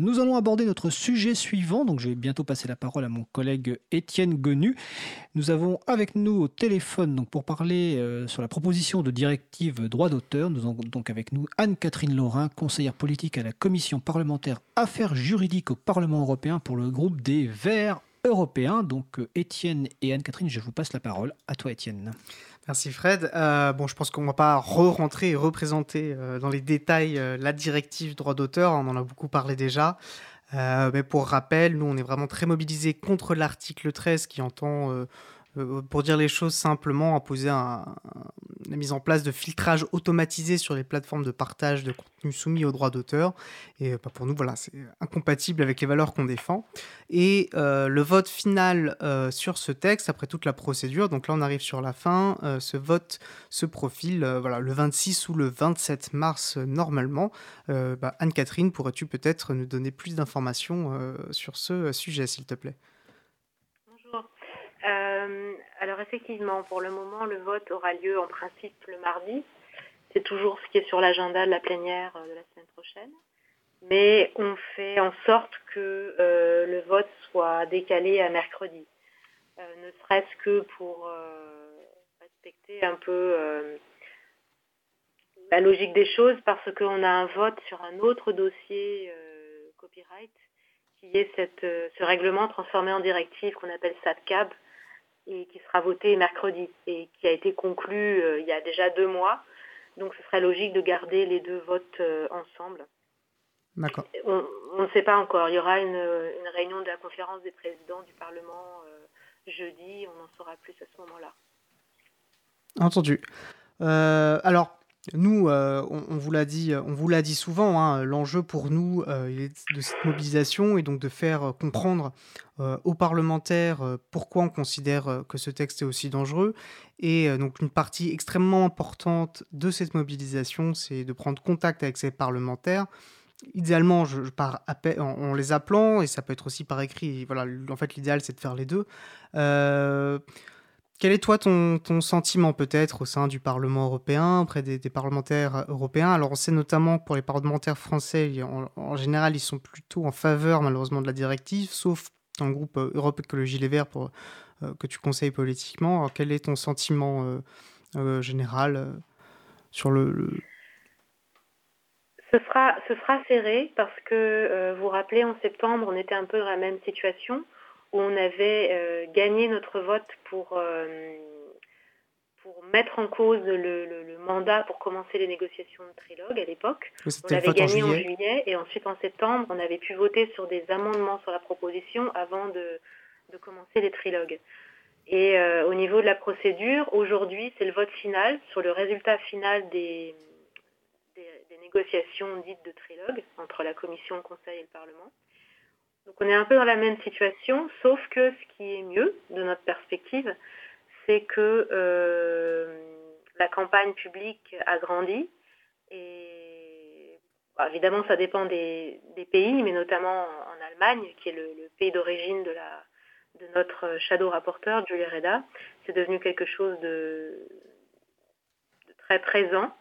Nous allons aborder notre sujet suivant, donc je vais bientôt passer la parole à mon collègue Étienne Gonu. Nous avons avec nous au téléphone pour parler euh, sur la proposition de directive droit d'auteur. Nous avons donc avec nous Anne-Catherine Laurin, conseillère politique à la commission parlementaire Affaires juridiques au Parlement européen pour le groupe des Verts européens. Donc euh, Étienne et Anne-Catherine, je vous passe la parole. À toi Étienne. Merci Fred. Euh, bon, je pense qu'on ne va pas re-rentrer et représenter euh, dans les détails la directive droit d'auteur, on en a beaucoup parlé déjà. mais pour rappel, nous, on est vraiment très mobilisés contre l'article 13 qui entend pour dire les choses simplement, imposer la mise en place de filtrage automatisé sur les plateformes de partage de contenu soumis aux droits d'auteur. Et bah, pour nous, voilà, c'est incompatible avec les valeurs qu'on défend. Et euh, le vote final euh, sur ce texte, après toute la procédure, donc là on arrive sur la fin, ce vote se profile voilà, le 26 ou le 27 mars normalement. Bah, Anne-Catherine, pourrais-tu peut-être nous donner plus d'informations sur ce sujet, s'il te plaît? Euh, alors effectivement, pour le moment, le vote aura lieu en principe le mardi. C'est toujours ce qui est sur l'agenda de la plénière euh, de la semaine prochaine. Mais on fait en sorte que euh, le vote soit décalé à mercredi. ne serait-ce que pour respecter un peu la logique des choses parce qu'on a un vote sur un autre dossier copyright qui est ce règlement transformé en directive qu'on appelle SATCAB, et qui sera voté mercredi et qui a été conclu euh, il y a déjà deux mois. Donc ce serait logique de garder les deux votes euh, ensemble. D'accord. On, ne sait pas encore. Il y aura une, une, réunion de la conférence des présidents du Parlement euh, jeudi. On en saura plus à ce moment-là. Entendu. alors, nous, euh, on, vous l'a dit, on vous l'a dit souvent, hein, l'enjeu pour nous euh, de cette mobilisation est donc de faire euh, comprendre aux parlementaires pourquoi on considère que ce texte est aussi dangereux. Et donc une partie extrêmement importante de cette mobilisation, c'est de prendre contact avec ces parlementaires. Idéalement, je, pars en, les appelant, et ça peut être aussi par écrit. Voilà, en fait, l'idéal, c'est de faire les deux. Quel est toi ton, sentiment peut-être au sein du Parlement européen, auprès des, parlementaires européens? Alors on sait notamment que pour les parlementaires français, en, général, ils sont plutôt en faveur malheureusement de la directive, sauf dans groupe euh, Europe Écologie Les Verts pour, euh, que tu conseilles politiquement. Alors, quel est ton sentiment euh, général sur le, Ce, sera, ce sera serré parce que vous vous rappelez, en septembre, on était un peu dans la même situation où on avait euh, gagné notre vote pour, euh, pour mettre en cause le, mandat pour commencer les négociations de trilogue à l'époque. on l'avait gagné en juillet. et ensuite en septembre, on avait pu voter sur des amendements sur la proposition avant de, de commencer les trilogues. Et euh, au niveau de la procédure, aujourd'hui, c'est le vote final sur le résultat final des, des, des négociations dites de trilogue entre la Commission, le Conseil et le Parlement. Donc on est un peu dans la même situation, sauf que ce qui est mieux de notre perspective, c'est que euh, la campagne publique a grandi et bah, évidemment ça dépend des, pays, mais notamment en Allemagne, qui est le, pays d'origine de, la, de notre shadow rapporteur, Julie Reda, c'est devenu quelque chose de, très présent.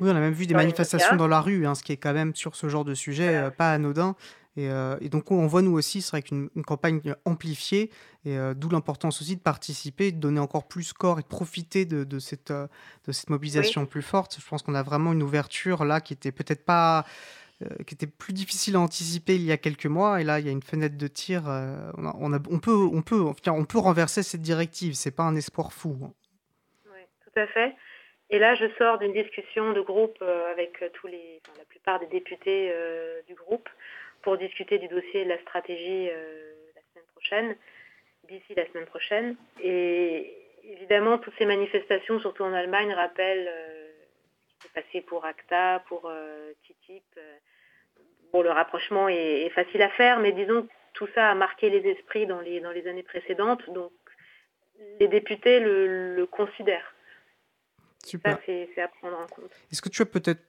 Oui, on a même vu des manifestations dans la rue, hein, ce qui est quand même sur ce genre de sujet euh, pas anodin. Euh, et, donc, on voit nous aussi, c'est vrai qu'une campagne amplifiée, et euh, d'où l'importance aussi de participer, de donner encore plus corps et de profiter de, cette, euh, de cette mobilisation plus forte. Je pense qu'on a vraiment une ouverture là qui était peut-être pas. qui était plus difficile à anticiper il y a quelques mois, et là il y a une fenêtre de tir. On, a, on, peut, on, peut, on peut renverser cette directive, c'est pas un espoir fou. Hein. Oui, tout à fait. Et là, je sors d'une discussion de groupe avec tous les, la plupart des députés du groupe pour discuter du dossier de la stratégie euh, la semaine prochaine, d'ici la semaine prochaine. Et évidemment, toutes ces manifestations, surtout en Allemagne, rappellent euh, ce qui s'est passé pour ACTA, pour euh, TTIP. Bon, le rapprochement est, facile à faire, mais disons tout ça a marqué les esprits dans les, dans les années précédentes, donc les députés le, considèrent. Super. Ça, c'est à prendre en compte. Est-ce que tu as peut-être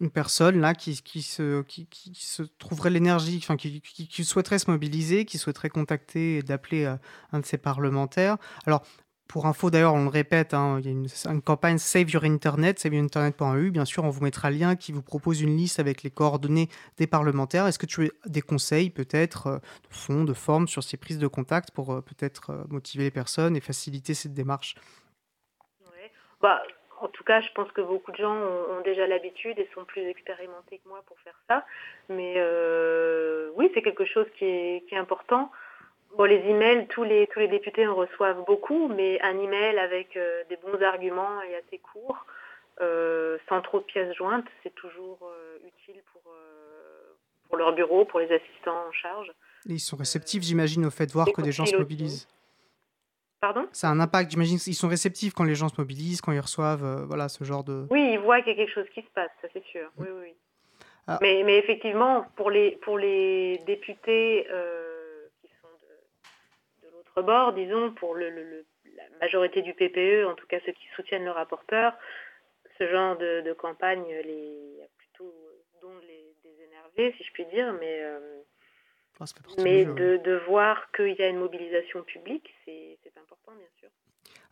une personne là qui, se, qui, se trouverait l'énergie, enfin, qui, souhaiterait se mobiliser, qui souhaiterait contacter et d'appeler euh, un de ses parlementaires. Alors, pour info, d'ailleurs, on le répète, hein, il y a une, campagne Save Your Internet, saveyourinternet.eu. Bien sûr, on vous mettra le lien qui vous propose une liste avec les coordonnées des parlementaires. Est-ce que tu as des conseils, peut-être, euh, de fond, de forme, sur ces prises de contact pour euh, peut-être motiver les personnes et faciliter cette démarche? Bah, en tout cas, je pense que beaucoup de gens ont, déjà l'habitude et sont plus expérimentés que moi pour faire ça. Mais oui, c'est quelque chose qui est, qui est important. Bon, les emails, tous les, tous les députés en reçoivent beaucoup, mais un email avec euh, des bons arguments et assez court, euh, sans trop de pièces jointes, c'est toujours euh, utile pour, pour leur bureau, pour les assistants en charge. ils sont réceptifs, j'imagine, au fait de voir que des gens se mobilisent. Pardon Ça a un impact, j'imagine. Ils sont réceptifs quand les gens se mobilisent, quand ils reçoivent voilà, ce genre de. Oui, ils voient qu'il y a quelque chose qui se passe, ça c'est sûr. Oui, oui. Ah. Mais, mais, effectivement, pour les, pour les députés bord, disons, pour le, la majorité du PPE, en tout cas ceux qui soutiennent le rapporteur, ce genre de, campagne les, plutôt dont les désénerver, si je puis dire, mais, euh, mais de, de, voir qu'il y a une mobilisation publique, c'est important, bien sûr.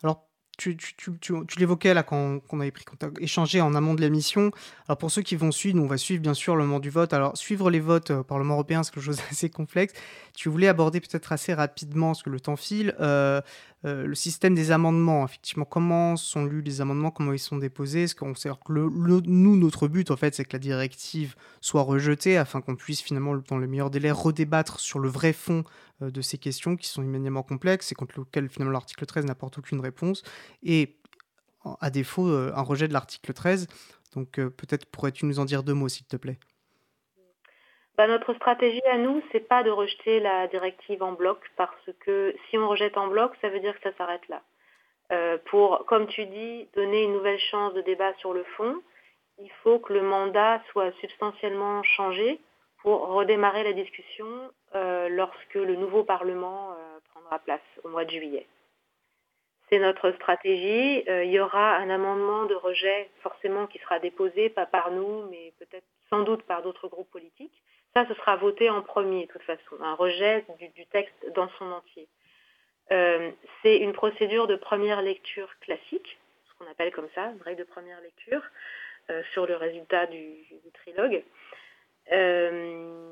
Alors, tu, tu, tu, tu l'évoquais là quand, on avait pris contact, échangé en amont de l'émission. Alors pour ceux qui vont suivre, nous, on va suivre bien sûr le moment du vote. Alors suivre les votes au Parlement européen, c'est quelque chose d'assez complexe. Tu voulais aborder peut-être assez rapidement, parce que le temps file, euh, euh, le système des amendements, effectivement, comment sont lus les amendements, comment ils sont déposés. Que nous, notre but, en fait, c'est que la directive soit rejetée afin qu'on puisse finalement, dans le meilleur délai, redébattre sur le vrai fond euh, de ces questions qui sont immédiatement complexes et contre lesquelles finalement l'article 13 n'apporte aucune réponse. Et à défaut, euh, un rejet de l'article 13. Donc peut-être pourrais-tu nous en dire deux mots, s'il te plaît? Bah, notre stratégie à nous, c'est pas de rejeter la directive en bloc parce que si on rejette en bloc, ça veut dire que ça s'arrête là. Euh, pour, comme tu dis, donner une nouvelle chance de débat sur le fond, il faut que le mandat soit substantiellement changé pour redémarrer la discussion euh, lorsque le nouveau Parlement euh, prendra place au mois de juillet. C'est notre stratégie. il y aura un amendement de rejet forcément qui sera déposé, pas par nous, mais peut-être sans doute par d'autres groupes politiques. Ça, ce sera voté en premier, de toute façon, un rejet du, texte dans son entier. Euh, c'est une procédure de première lecture classique, ce qu'on appelle comme ça, une règle de première lecture, euh, sur le résultat du, trilogue. Euh,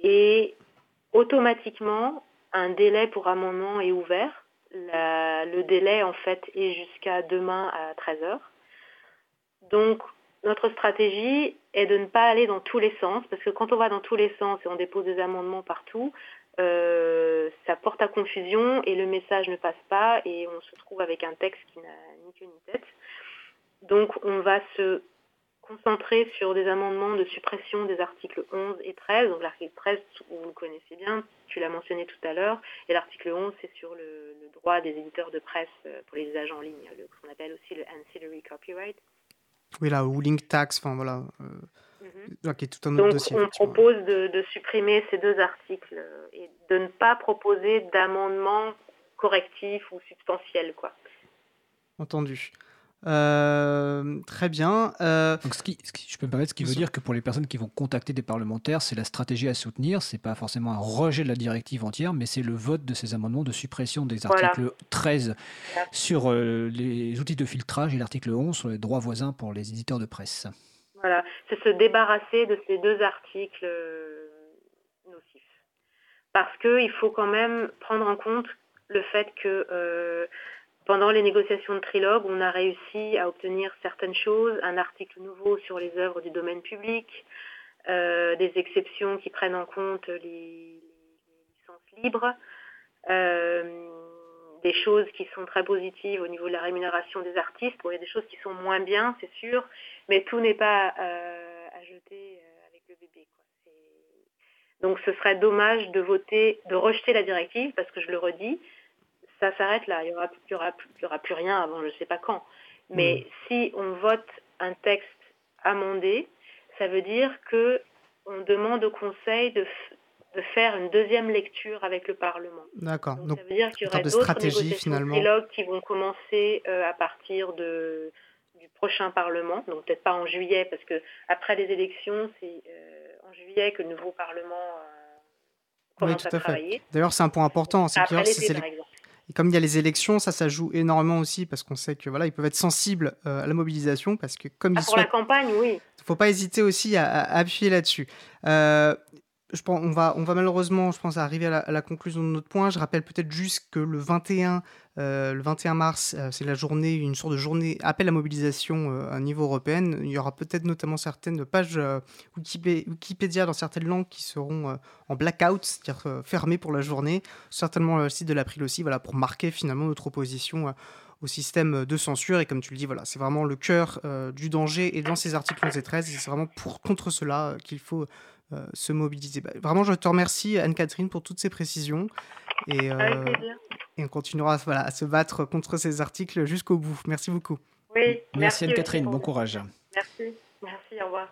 et automatiquement, un délai pour amendement est ouvert. le délai, en fait, est jusqu'à demain à 13h. Donc, notre stratégie est de ne pas aller dans tous les sens, parce que quand on va dans tous les sens et on dépose des amendements partout, euh, ça porte à confusion et le message ne passe pas et on se trouve avec un texte qui n'a ni queue ni tête. Donc on va se concentrer sur des amendements de suppression des articles 11 et 13. Donc l'article 13, vous le connaissez bien, tu l'as mentionné tout à l'heure, et l'article 11, c'est sur le, droit des éditeurs de presse euh, pour les usages en ligne, ce qu'on appelle aussi le ancillary copyright. Oui, la link tax, enfin voilà, euh, mhm. qui est tout un autre dossier. On propose de, supprimer ces deux articles et de ne pas proposer d'amendement correctif ou substantiel, quoi. Entendu. Euh, très bien. Euh, Donc, ce qui, je peux me permettre, ce qui veut dire que pour les personnes qui vont contacter des parlementaires, c'est la stratégie à soutenir. C'est pas forcément un rejet de la directive entière, mais c'est le vote de ces amendements de suppression des articles 13 sur euh, les outils de filtrage et l'article 11 sur les droits voisins pour les éditeurs de presse. Voilà, c'est se débarrasser de ces deux articles nocifs. Parce qu'il faut quand même prendre en compte le fait que pendant les négociations de trilogue, on a réussi à obtenir certaines choses, un article nouveau sur les œuvres du domaine public, euh, des exceptions qui prennent en compte les, licences libres, euh, des choses qui sont très positives au niveau de la rémunération des artistes. il y a des choses qui sont moins bien, c'est sûr, mais tout n'est pas euh, à jeter avec le bébé. Donc ce serait dommage de voter, de rejeter la directive, parce que je le redis, ça s'arrête là. Il n'y aura, y aura, y aura, plus rien avant je ne sais pas quand. Mais mm. si on vote un texte amendé, ça veut dire que on demande au Conseil de, de faire une deuxième lecture avec le Parlement. D'accord. Donc, ça veut dire qu'il y aura d'autres négociations finalement. qui vont commencer euh, à partir de, du prochain Parlement. Donc peut-être pas en juillet, parce que après les élections, c'est euh, en juillet que le nouveau Parlement euh, commence oui, tout à, travailler. D'ailleurs, c'est un point important. C'est par exemple. Et comme il y a les élections, ça, ça joue énormément aussi parce qu'on sait que voilà, ils peuvent être sensibles à la mobilisation parce que comme ah, ils pour la campagne, oui. Il faut pas hésiter aussi à, appuyer là-dessus. Euh, on, va, malheureusement, je pense, arriver à la, conclusion de notre point. Je rappelle peut-être juste que le 21, euh, le 21 mars, euh, c'est la journée, une sorte de journée appel à mobilisation euh, à niveau européen. Il y aura peut-être notamment certaines pages Wikipédia dans certaines langues qui seront en blackout, c'est-à-dire fermées pour la journée. Certainement le site de l'April aussi, voilà, pour marquer finalement notre opposition au système de censure. Et comme tu le dis, voilà, c'est vraiment le cœur du danger. Et dans ces articles 11 et 13, c'est vraiment pour, contre cela qu'il faut se mobiliser. Bah, vraiment, je te remercie, Anne-Catherine, pour toutes ces précisions. Et, euh, et on continuera voilà, à se battre contre ces articles jusqu'au bout. Merci beaucoup. Oui, merci, Anne-Catherine. Bon courage. Merci. Merci, au revoir.